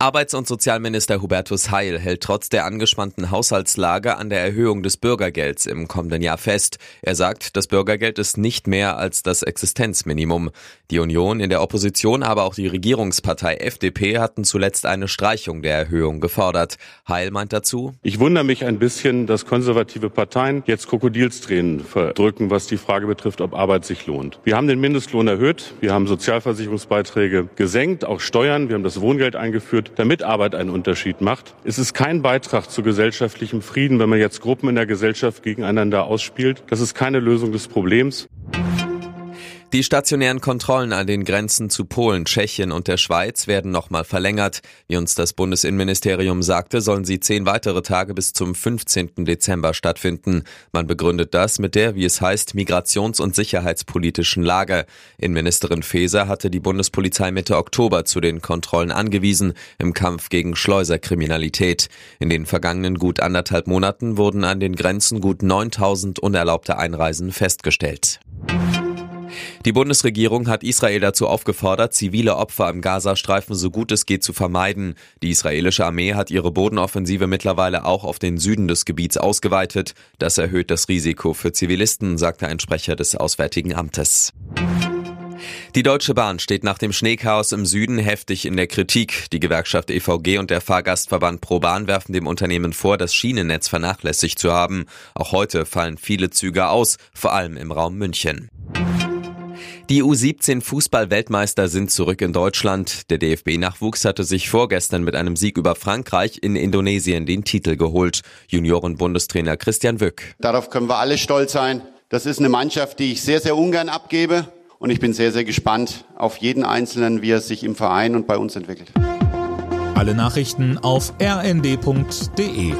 Arbeits- und Sozialminister Hubertus Heil hält trotz der angespannten Haushaltslage an der Erhöhung des Bürgergelds im kommenden Jahr fest. Er sagt, das Bürgergeld ist nicht mehr als das Existenzminimum. Die Union in der Opposition, aber auch die Regierungspartei FDP hatten zuletzt eine Streichung der Erhöhung gefordert. Heil meint dazu, Ich wundere mich ein bisschen, dass konservative Parteien jetzt Krokodilstränen verdrücken, was die Frage betrifft, ob Arbeit sich lohnt. Wir haben den Mindestlohn erhöht, wir haben Sozialversicherungsbeiträge gesenkt, auch Steuern, wir haben das Wohngeld eingeführt, damit Arbeit einen Unterschied macht. Es ist kein Beitrag zu gesellschaftlichem Frieden, wenn man jetzt Gruppen in der Gesellschaft gegeneinander ausspielt. Das ist keine Lösung des Problems. Die stationären Kontrollen an den Grenzen zu Polen, Tschechien und der Schweiz werden nochmal verlängert. Wie uns das Bundesinnenministerium sagte, sollen sie zehn weitere Tage bis zum 15. Dezember stattfinden. Man begründet das mit der, wie es heißt, migrations- und sicherheitspolitischen Lage. Innenministerin Faeser hatte die Bundespolizei Mitte Oktober zu den Kontrollen angewiesen im Kampf gegen Schleuserkriminalität. In den vergangenen gut anderthalb Monaten wurden an den Grenzen gut 9000 unerlaubte Einreisen festgestellt. Die Bundesregierung hat Israel dazu aufgefordert, zivile Opfer im Gazastreifen so gut es geht zu vermeiden. Die israelische Armee hat ihre Bodenoffensive mittlerweile auch auf den Süden des Gebiets ausgeweitet. Das erhöht das Risiko für Zivilisten, sagte ein Sprecher des Auswärtigen Amtes. Die Deutsche Bahn steht nach dem Schneechaos im Süden heftig in der Kritik. Die Gewerkschaft EVG und der Fahrgastverband ProBahn werfen dem Unternehmen vor, das Schienennetz vernachlässigt zu haben. Auch heute fallen viele Züge aus, vor allem im Raum München. Die U17 Fußball-Weltmeister sind zurück in Deutschland. Der DFB-Nachwuchs hatte sich vorgestern mit einem Sieg über Frankreich in Indonesien den Titel geholt. Junioren-Bundestrainer Christian Wück. Darauf können wir alle stolz sein. Das ist eine Mannschaft, die ich sehr, sehr ungern abgebe. Und ich bin sehr, sehr gespannt auf jeden Einzelnen, wie er sich im Verein und bei uns entwickelt. Alle Nachrichten auf rnd.de